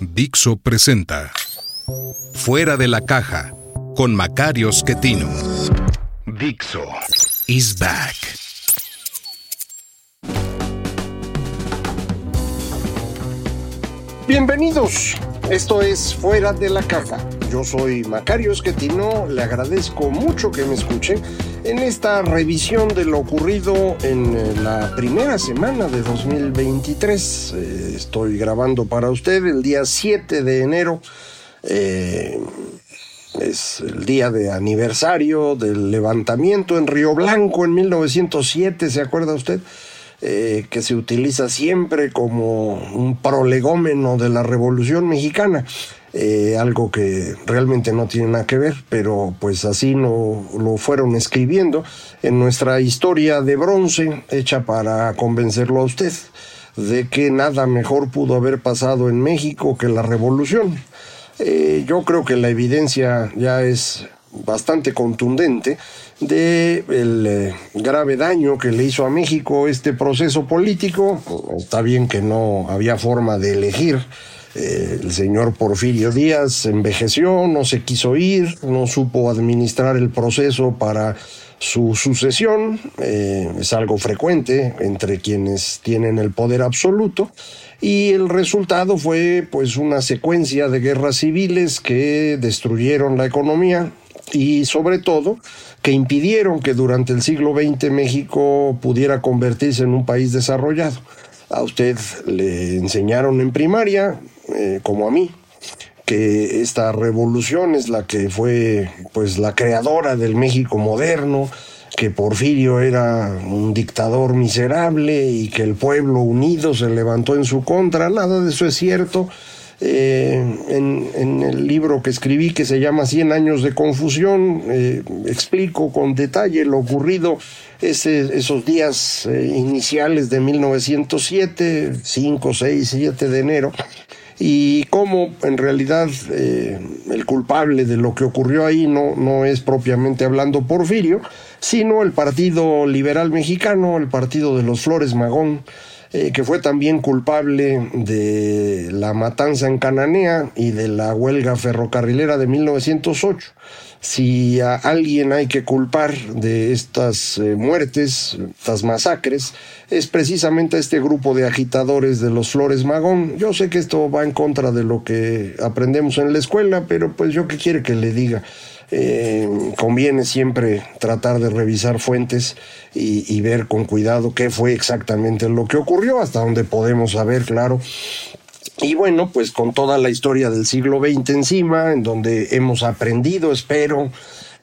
Dixo presenta Fuera de la caja con Macario Schettino. Dixo is back. Bienvenidos. Esto es Fuera de la caja. Yo soy Macario Esquetino, le agradezco mucho que me escuche en esta revisión de lo ocurrido en eh, la primera semana de 2023. Eh, estoy grabando para usted el día 7 de enero. Eh, es el día de aniversario del levantamiento en Río Blanco en 1907, ¿se acuerda usted? que se utiliza siempre como un prolegómeno de la Revolución Mexicana. Eh, algo que realmente no tiene nada que ver, pero pues así no lo fueron escribiendo en nuestra historia de bronce, hecha para convencerlo a usted de que nada mejor pudo haber pasado en México que la revolución. Eh, yo creo que la evidencia ya es bastante contundente de el eh, grave daño que le hizo a México este proceso político. Está bien que no había forma de elegir eh, el señor Porfirio Díaz envejeció, no se quiso ir, no supo administrar el proceso para su sucesión, eh, es algo frecuente entre quienes tienen el poder absoluto, y el resultado fue pues una secuencia de guerras civiles que destruyeron la economía y sobre todo que impidieron que durante el siglo XX México pudiera convertirse en un país desarrollado. A usted le enseñaron en primaria, eh, como a mí, que esta revolución es la que fue pues la creadora del México moderno, que Porfirio era un dictador miserable y que el pueblo unido se levantó en su contra. Nada de eso es cierto. Eh, en, el libro que escribí que se llama Cien años de confusión, eh, explico con detalle lo ocurrido ese, esos días iniciales de 1907, 5, 6, 7 de enero, y cómo en realidad eh, el culpable de lo que ocurrió ahí no, no es propiamente hablando Porfirio, sino el Partido Liberal Mexicano, el Partido de los Flores Magón, eh, que fue también culpable de la matanza en Cananea y de la huelga ferrocarrilera de 1908 si a alguien hay que culpar de estas eh, muertes, estas masacres, es precisamente a este grupo de agitadores de los Flores Magón. Yo sé que esto va en contra de lo que aprendemos en la escuela, pero pues yo qué quiere que le diga. Eh, conviene siempre tratar de revisar fuentes y, y ver con cuidado qué fue exactamente lo que ocurrió, hasta donde podemos saber, claro, y bueno, pues con toda la historia del siglo XX encima, en donde hemos aprendido, espero,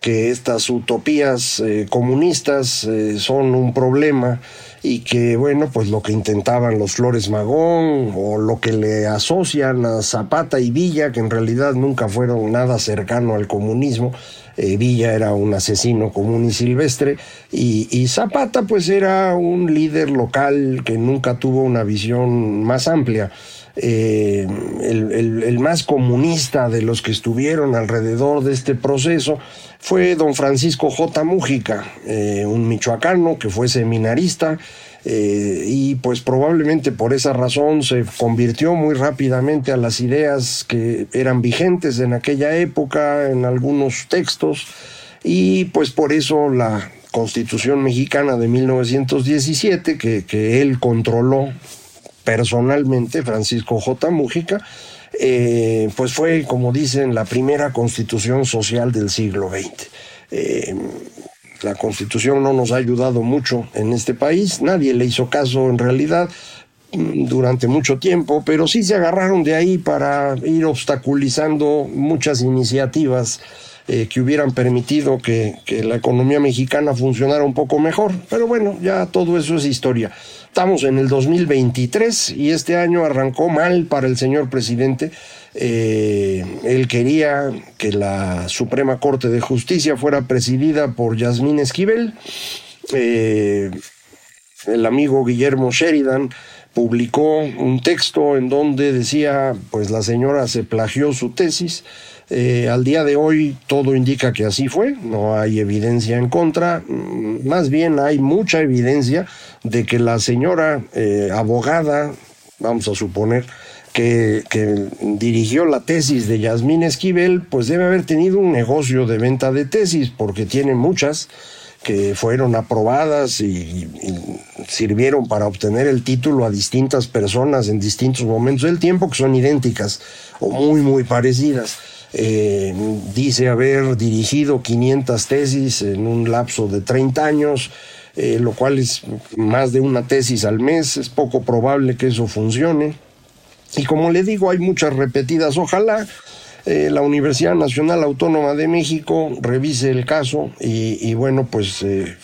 que estas utopías eh, comunistas eh, son un problema y que, bueno, pues lo que intentaban los Flores Magón o lo que le asocian a Zapata y Villa, que en realidad nunca fueron nada cercano al comunismo, eh, Villa era un asesino común y silvestre, y, y, Zapata pues era un líder local que nunca tuvo una visión más amplia. Eh, el, más comunista de los que estuvieron alrededor de este proceso fue don Francisco J. Mújica, eh, un michoacano que fue seminarista. Eh, y pues probablemente por esa razón se convirtió muy rápidamente a las ideas que eran vigentes en aquella época en algunos textos y pues por eso la constitución mexicana de 1917 que, que él controló personalmente, Francisco J. Mújica, eh, pues fue, como dicen, la primera constitución social del siglo XX. Eh, la constitución no nos ha ayudado mucho en este país, nadie le hizo caso en realidad mm, durante mucho tiempo, pero sí se agarraron de ahí para ir obstaculizando muchas iniciativas eh, que hubieran permitido que, que la economía mexicana funcionara un poco mejor. Pero bueno, ya todo eso es historia. Estamos en el 2023 y este año arrancó mal para el señor presidente. Eh, él quería que la Suprema Corte de Justicia fuera presidida por Yasmín Esquivel. Eh, el amigo Guillermo Sheridan publicó un texto en donde decía, pues la señora se plagió su tesis eh, al día de hoy todo indica que así fue, no hay evidencia en contra, mm, más bien hay mucha evidencia de que la señora eh, abogada, vamos a suponer, que, dirigió la tesis de Yasmín Esquivel, pues debe haber tenido un negocio de venta de tesis, porque tiene muchas que fueron aprobadas y, sirvieron para obtener el título a distintas personas en distintos momentos del tiempo que son idénticas o muy, muy parecidas. Eh, dice haber dirigido 500 tesis en un lapso de 30 años, eh, lo cual es más de una tesis al mes, es poco probable que eso funcione. Y como le digo, hay muchas repetidas. Ojalá eh, la Universidad Nacional Autónoma de México revise el caso y, bueno, pues eh,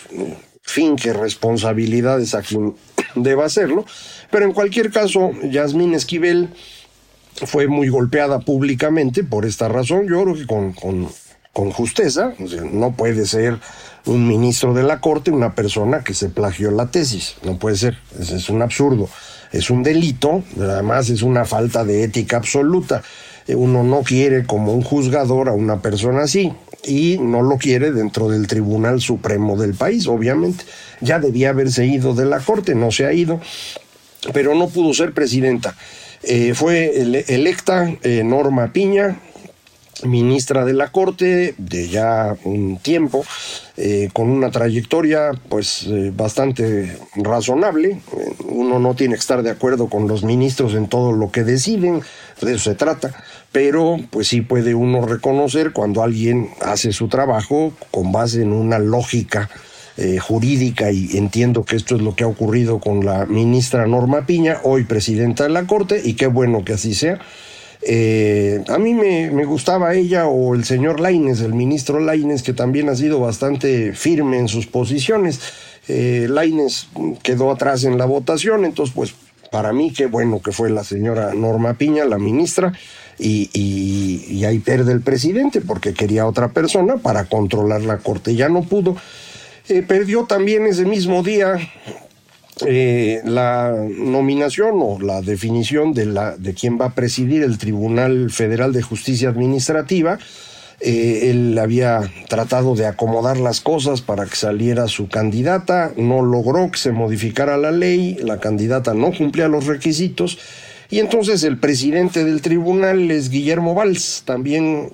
finque responsabilidades a quien deba hacerlo. Pero en cualquier caso, Yasmín Esquivel fue muy golpeada públicamente por esta razón. Yo creo que con, con, justeza, no puede ser un ministro de la Corte una persona que se plagió la tesis. No puede ser, es un absurdo es un delito, además es una falta de ética absoluta. Eh, uno no quiere como un juzgador a una persona así y no lo quiere dentro del Tribunal Supremo del país, obviamente. Ya debía haberse ido de la Corte, no se ha ido, pero no pudo ser presidenta. Eh, fue electa eh, Norma Piña, ministra de la Corte de ya un tiempo, eh, con una trayectoria pues eh, bastante razonable. Uno no tiene que estar de acuerdo con los ministros en todo lo que deciden, de eso se trata, pero pues sí puede uno reconocer cuando alguien hace su trabajo con base en una lógica eh, jurídica y entiendo que esto es lo que ha ocurrido con la ministra Norma Piña, hoy presidenta de la Corte, y qué bueno que así sea eh, a mí me, gustaba ella o el señor Laines, el ministro Laines, que también ha sido bastante firme en sus posiciones. Eh, Laines quedó atrás en la votación, entonces pues para mí qué bueno que fue la señora Norma Piña, la ministra, y, y, ahí pierde el presidente porque quería otra persona para controlar la corte, ya no pudo. Eh, perdió también ese mismo día eh, la nominación o la definición de, la, de quién va a presidir el Tribunal Federal de Justicia Administrativa. Eh, él había tratado de acomodar las cosas para que saliera su candidata, no logró que se modificara la ley, la candidata no cumplía los requisitos y entonces el presidente del tribunal es Guillermo Valls, también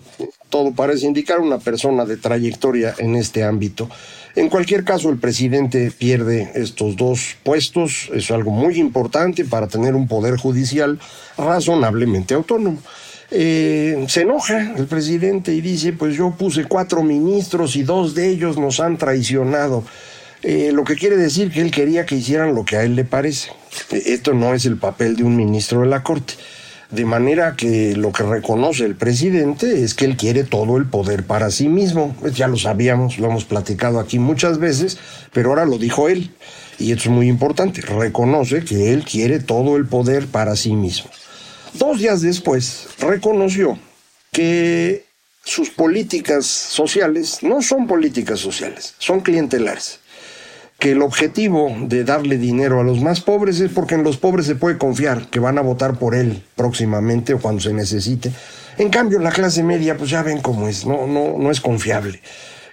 todo parece indicar una persona de trayectoria en este ámbito. En cualquier caso, el presidente pierde estos dos puestos, es algo muy importante para tener un poder judicial razonablemente autónomo. Eh, se enoja el presidente y dice, pues yo puse cuatro ministros y dos de ellos nos han traicionado. Eh, lo que quiere decir que él quería que hicieran lo que a él le parece. Esto no es el papel de un ministro de la Corte. De manera que lo que reconoce el presidente es que él quiere todo el poder para sí mismo. Pues ya lo sabíamos, lo hemos platicado aquí muchas veces, pero ahora lo dijo él. Y esto es muy importante. Reconoce que él quiere todo el poder para sí mismo. Dos días después reconoció que sus políticas sociales no son políticas sociales, son clientelares que el objetivo de darle dinero a los más pobres es porque en los pobres se puede confiar que van a votar por él próximamente o cuando se necesite. En cambio, la clase media, pues ya ven cómo es, no, no, no es confiable.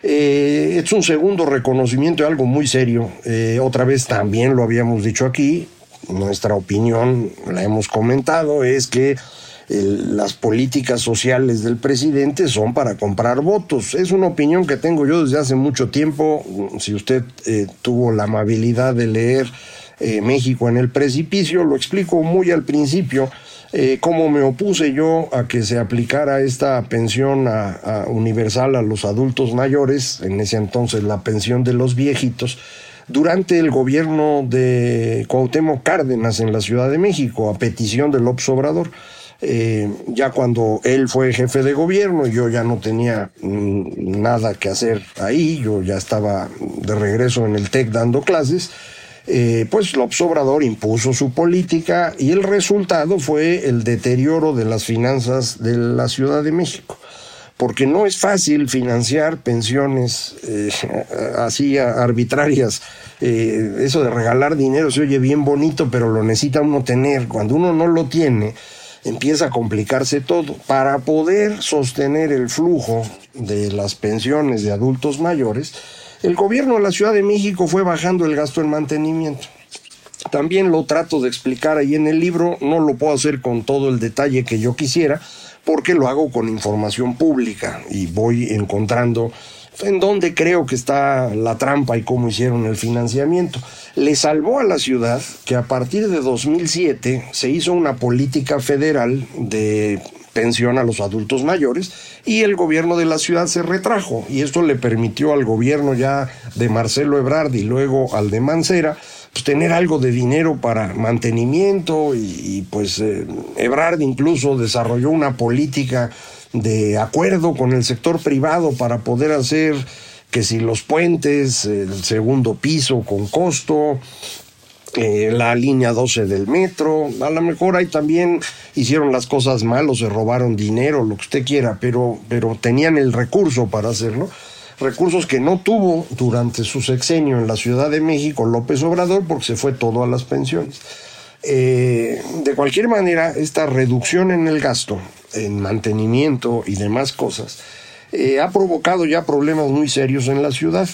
Eh, es un segundo reconocimiento de algo muy serio. Eh, otra vez también lo habíamos dicho aquí, nuestra opinión, la hemos comentado, es que las políticas sociales del presidente son para comprar votos. Es una opinión que tengo yo desde hace mucho tiempo. Si usted eh, tuvo la amabilidad de leer eh, México en el precipicio, lo explico muy al principio. Eh, cómo me opuse yo a que se aplicara esta pensión universal a los adultos mayores, en ese entonces la pensión de los viejitos, durante el gobierno de Cuauhtémoc Cárdenas en la Ciudad de México, a petición del López Obrador. Eh, ya cuando él fue jefe de gobierno, yo ya no tenía mm, nada que hacer ahí, yo ya estaba de regreso en el TEC dando clases, eh, pues López Obrador impuso su política y el resultado fue el deterioro de las finanzas de la Ciudad de México. Porque no es fácil financiar pensiones eh, así arbitrarias. eso de regalar dinero se oye bien bonito, pero lo necesita uno tener. Cuando uno no lo tiene, empieza a complicarse todo. Para poder sostener el flujo de las pensiones de adultos mayores, el gobierno de la Ciudad de México fue bajando el gasto en mantenimiento. También lo trato de explicar ahí en el libro, no lo puedo hacer con todo el detalle que yo quisiera, porque lo hago con información pública y voy encontrando en dónde creo que está la trampa y cómo hicieron el financiamiento. Le salvó a la ciudad que a partir de 2007 se hizo una política federal de pensión a los adultos mayores y el gobierno de la ciudad se retrajo y esto le permitió al gobierno ya de Marcelo Ebrard y luego al de Mancera pues tener algo de dinero para mantenimiento y, pues eh, Ebrard incluso desarrolló una política de acuerdo con el sector privado para poder hacer que si los puentes, el segundo piso con costo, eh, la línea 12 del metro, a lo mejor ahí también hicieron las cosas mal o se robaron dinero, lo que usted quiera, pero, pero tenían el recurso para hacerlo. Recursos que no tuvo durante su sexenio en la Ciudad de México López Obrador porque se fue todo a las pensiones. Eh, de cualquier manera, esta reducción en el gasto, en mantenimiento y demás cosas, eh, ha provocado ya problemas muy serios en la ciudad.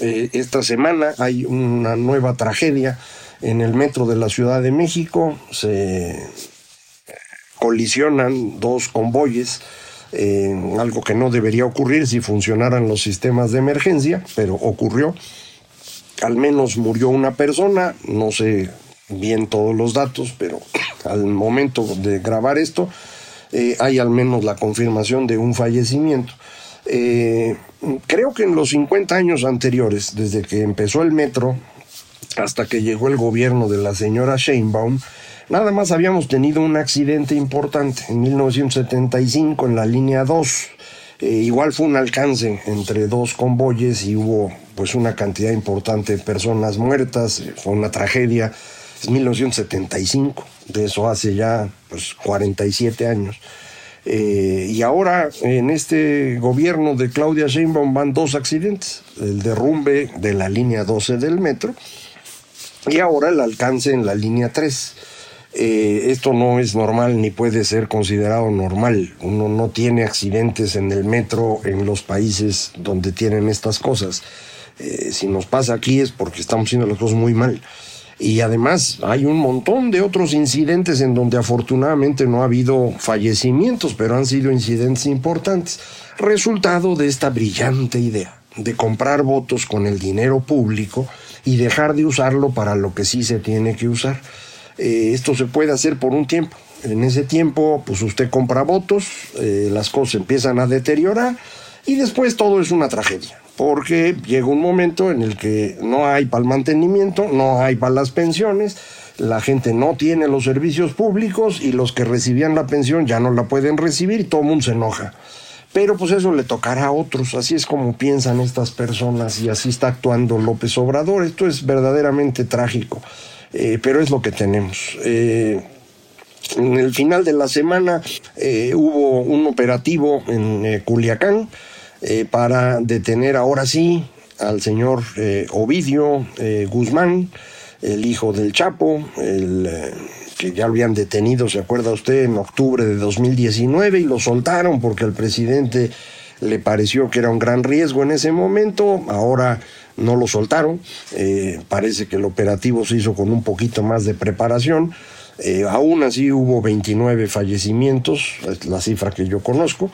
Eh, esta semana hay una nueva tragedia en el metro de la Ciudad de México. Se colisionan dos convoyes, algo que no debería ocurrir si funcionaran los sistemas de emergencia, pero ocurrió. Al menos murió una persona, no sé bien todos los datos, pero al momento de grabar esto eh, hay al menos la confirmación de un fallecimiento. Eh, creo que en los 50 años anteriores, desde que empezó el metro hasta que llegó el gobierno de la señora Sheinbaum, nada más habíamos tenido un accidente importante en 1975 en la línea 2. Eh, igual fue un alcance entre dos convoyes y hubo pues una cantidad importante de personas muertas, fue una tragedia es 1975, de eso hace ya pues, 47 años. Eh, y ahora en este gobierno de Claudia Sheinbaum van dos accidentes, el derrumbe de la línea 12 del metro y ahora el alcance en la línea 3. Eh, esto no es normal ni puede ser considerado normal. Uno no tiene accidentes en el metro en los países donde tienen estas cosas. Eh, si nos pasa aquí es porque estamos haciendo las cosas muy mal. Y además hay un montón de otros incidentes en donde afortunadamente no ha habido fallecimientos, pero han sido incidentes importantes. Resultado de esta brillante idea de comprar votos con el dinero público y dejar de usarlo para lo que sí se tiene que usar. Eh, esto se puede hacer por un tiempo. En ese tiempo, pues usted compra votos, eh, las cosas empiezan a deteriorar y después todo es una tragedia porque llega un momento en el que no hay para el mantenimiento, no hay para las pensiones, la gente no tiene los servicios públicos y los que recibían la pensión ya no la pueden recibir y todo el mundo se enoja. Pero pues eso le tocará a otros, así es como piensan estas personas y así está actuando López Obrador. Esto es verdaderamente trágico, eh, pero es lo que tenemos. Eh, en el final de la semana eh, hubo un operativo en Culiacán, eh, para detener ahora sí al señor eh, Ovidio eh, Guzmán, el hijo del Chapo, el, que ya lo habían detenido, ¿se acuerda usted?, en octubre de 2019 y lo soltaron porque al presidente le pareció que era un gran riesgo en ese momento, ahora no lo soltaron, parece que el operativo se hizo con un poquito más de preparación, aún así hubo 29 fallecimientos, es la cifra que yo conozco,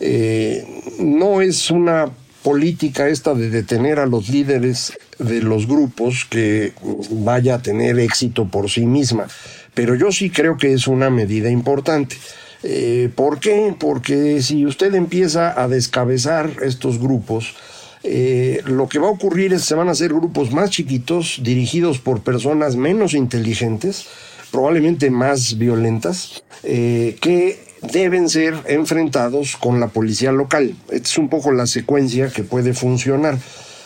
eh, no es una política esta de detener a los líderes de los grupos que vaya a tener éxito por sí misma, pero yo sí creo que es una medida importante. Eh, ¿Por qué? Porque si usted empieza a descabezar estos grupos, eh, lo que va a ocurrir es que se van a hacer grupos más chiquitos, dirigidos por personas menos inteligentes, probablemente más violentas, que deben ser enfrentados con la policía local. Esta es un poco la secuencia que puede funcionar.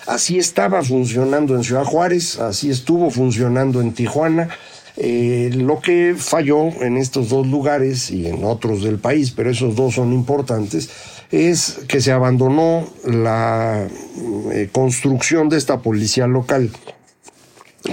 Así estaba funcionando en Ciudad Juárez, así estuvo funcionando en Tijuana. Eh, lo que falló en estos dos lugares y en otros del país, pero esos dos son importantes, es que se abandonó la eh, construcción de esta policía local.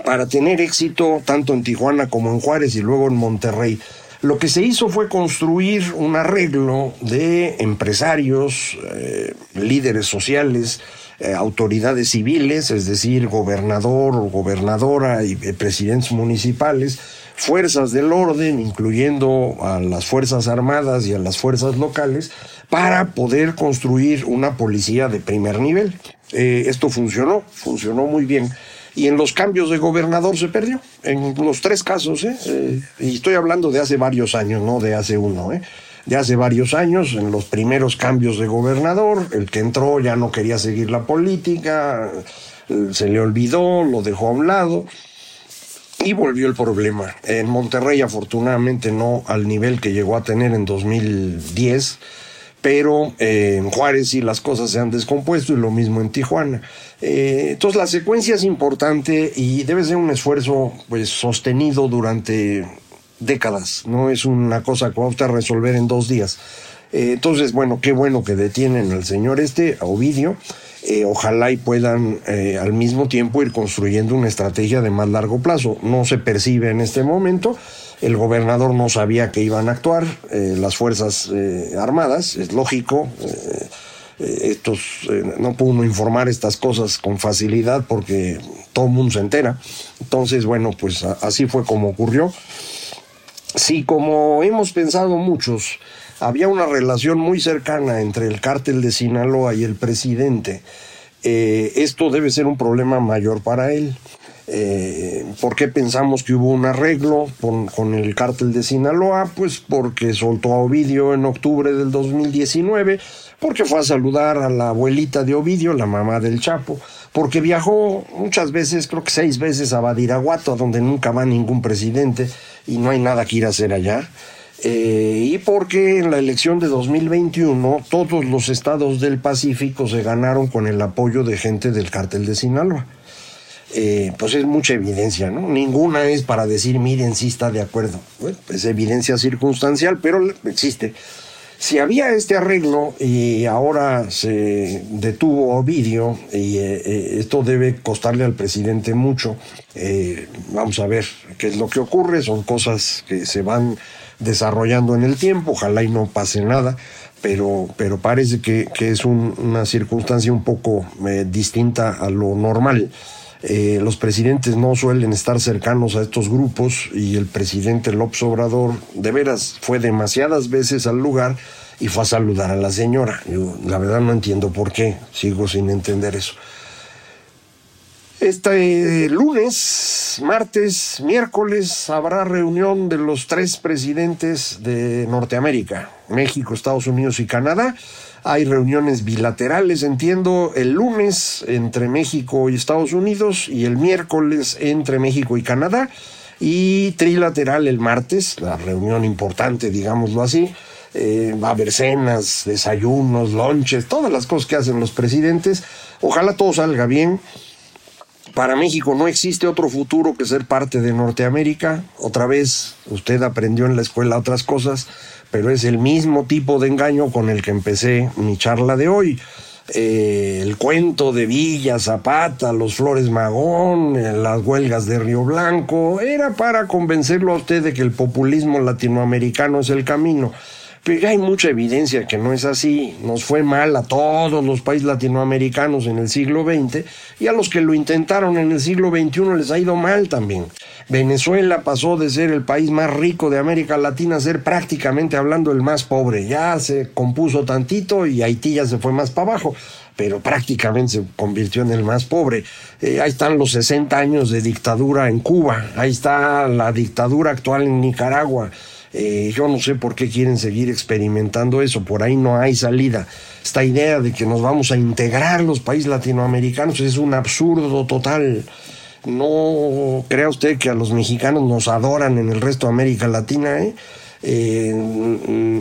Para tener éxito tanto en Tijuana como en Juárez y luego en Monterrey, lo que se hizo fue construir un arreglo de empresarios, eh, líderes sociales, eh, autoridades civiles, es decir, gobernador o gobernadora y eh, presidentes municipales, fuerzas del orden, incluyendo a las Fuerzas Armadas y a las fuerzas locales, para poder construir una policía de primer nivel. Esto funcionó, funcionó muy bien. Y en los cambios de gobernador se perdió, en los tres casos, ¿eh? Eh, y estoy hablando de hace varios años, no de hace uno, de hace varios años, en los primeros cambios de gobernador, el que entró ya no quería seguir la política, se le olvidó, lo dejó a un lado y volvió el problema. En Monterrey afortunadamente no al nivel que llegó a tener en 2010 pero eh, en Juárez sí las cosas se han descompuesto y lo mismo en Tijuana. Eh, entonces la secuencia es importante y debe ser un esfuerzo pues sostenido durante décadas, no es una cosa que va a resolver en dos días. Eh, entonces, bueno, qué bueno que detienen al señor este, a Ovidio. ojalá y puedan al mismo tiempo ir construyendo una estrategia de más largo plazo. No se percibe en este momento, el gobernador no sabía que iban a actuar, eh, las Fuerzas eh, Armadas, es lógico. Eh, estos, no pudo informar estas cosas con facilidad porque todo el mundo se entera. Entonces, bueno, pues así fue como ocurrió. Sí, como hemos pensado muchos, había una relación muy cercana entre el cártel de Sinaloa y el presidente. esto debe ser un problema mayor para él. Eh, ¿Por qué pensamos que hubo un arreglo con, el cártel de Sinaloa? Pues porque soltó a Ovidio en octubre del 2019, porque fue a saludar a la abuelita de Ovidio, la mamá del Chapo, porque viajó muchas veces, creo que seis veces a Badiraguato, a donde nunca va ningún presidente y no hay nada que ir a hacer allá. Eh, y porque en la elección de 2021 todos los estados del Pacífico se ganaron con el apoyo de gente del cártel de Sinaloa. Eh, pues es mucha evidencia, ¿no? Ninguna es para decir, miren, sí está de acuerdo. es evidencia circunstancial, pero existe. Si había este arreglo y ahora se detuvo Ovidio, y eh, eh, esto debe costarle al presidente mucho, vamos a ver qué es lo que ocurre, son cosas que se van desarrollando en el tiempo, ojalá y no pase nada, pero, pero parece que, es una circunstancia un poco distinta a lo normal. Eh, los presidentes no suelen estar cercanos a estos grupos y el presidente López Obrador de veras fue demasiadas veces al lugar y fue a saludar a la señora. Yo la verdad no entiendo por qué, sigo sin entender eso. Este lunes, martes, miércoles habrá reunión de los tres presidentes de Norteamérica, México, Estados Unidos y Canadá hay reuniones bilaterales, entiendo, el lunes entre México y Estados Unidos y el miércoles entre México y Canadá y trilateral el martes, la reunión importante, digámoslo así. Eh, va a haber cenas, desayunos, lonches, todas las cosas que hacen los presidentes. Ojalá todo salga bien. Para México no existe otro futuro que ser parte de Norteamérica. Otra vez, usted aprendió en la escuela otras cosas pero es el mismo tipo de engaño con el que empecé mi charla de hoy. Eh, el cuento de Villa Zapata, los Flores Magón, eh, las huelgas de Río Blanco, era para convencerlo a usted de que el populismo latinoamericano es el camino. Pero hay mucha evidencia que no es así. Nos fue mal a todos los países latinoamericanos en el siglo XX y a los que lo intentaron en el siglo XXI les ha ido mal también. Venezuela pasó de ser el país más rico de América Latina a ser prácticamente hablando el más pobre. Ya se compuso tantito y Haití ya se fue más para abajo pero prácticamente se convirtió en el más pobre. Eh, ahí están los 60 años de dictadura en Cuba, ahí está la dictadura actual en Nicaragua. Eh, yo no sé por qué quieren seguir experimentando eso, por ahí no hay salida. Esta idea de que nos vamos a integrar los países latinoamericanos es un absurdo total. No crea usted que a los mexicanos nos adoran en el resto de América Latina, ¿eh? Eh,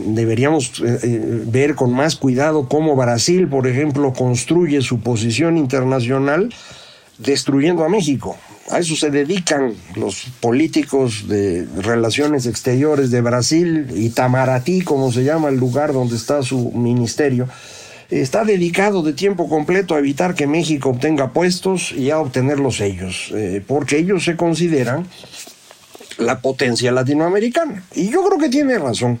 deberíamos ver con más cuidado cómo Brasil, por ejemplo, construye su posición internacional destruyendo a México. A eso se dedican los políticos de relaciones exteriores de Brasil, Itamaraty, como se llama el lugar donde está su ministerio. Está dedicado de tiempo completo a evitar que México obtenga puestos y a obtenerlos ellos, eh, porque ellos se consideran la potencia latinoamericana. Y yo creo que tiene razón.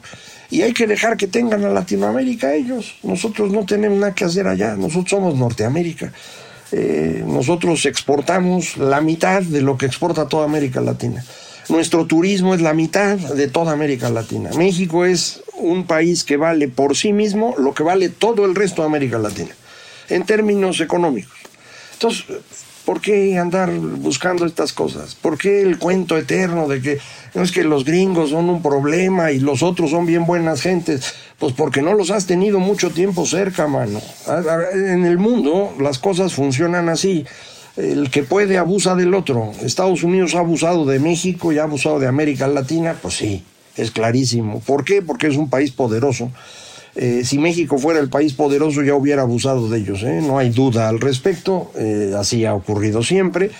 y hay que dejar que tengan a Latinoamérica ellos. Nosotros no tenemos nada que hacer allá, nosotros somos Norteamérica. Eh, nosotros exportamos la mitad de lo que exporta toda América Latina. Nuestro turismo es la mitad de toda América Latina. México es un país que vale por sí mismo lo que vale todo el resto de América Latina, en términos económicos. Entonces, ¿por qué andar buscando estas cosas? ¿Por qué el cuento eterno de que no es que los gringos son un problema y los otros son bien buenas gentes? Pues porque no los has tenido mucho tiempo cerca, mano. En el mundo las cosas funcionan así. El que puede abusa del otro. Estados Unidos ha abusado de México y ha abusado de América Latina, pues sí, es clarísimo. ¿Por qué? Porque es un país poderoso. Eh, si México fuera el país poderoso ya hubiera abusado de ellos, ¿eh? no hay duda al respecto, eh, así ha ocurrido siempre.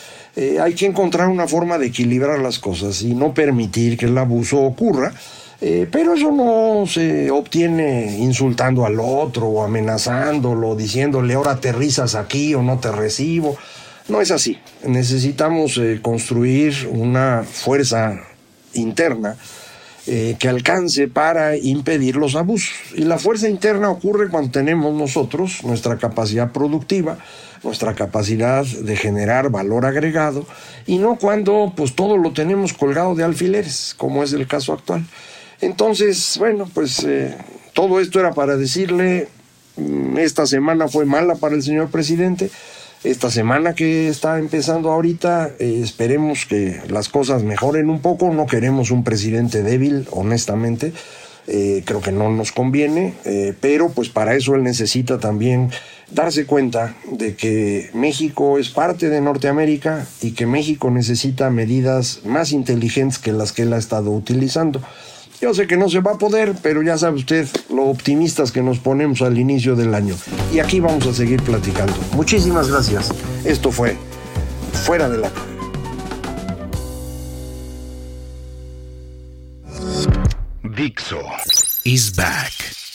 hay que encontrar una forma de equilibrar las cosas y no permitir que el abuso ocurra. pero eso no se obtiene insultando al otro o amenazándolo, diciéndole ahora te risas aquí o no te recibo. No es así. Necesitamos construir una fuerza interna eh, que alcance para impedir los abusos. Y la fuerza interna ocurre cuando tenemos nosotros nuestra capacidad productiva, nuestra capacidad de generar valor agregado, y no cuando pues todo lo tenemos colgado de alfileres, como es el caso actual. Entonces, bueno, pues eh, todo esto era para decirle, mm, esta semana fue mala para el señor presidente, esta semana que está empezando ahorita, eh, esperemos que las cosas mejoren un poco. No queremos un presidente débil, honestamente. Eh, creo que no nos conviene, eh, pero pues para eso él necesita también darse cuenta de que México es parte de Norteamérica y que México necesita medidas más inteligentes que las que él ha estado utilizando. Yo sé que no se va a poder, pero ya sabe usted lo optimistas que nos ponemos al inicio del año. Y aquí vamos a seguir platicando. Muchísimas gracias. Esto fue Fuera de la Dixo is back.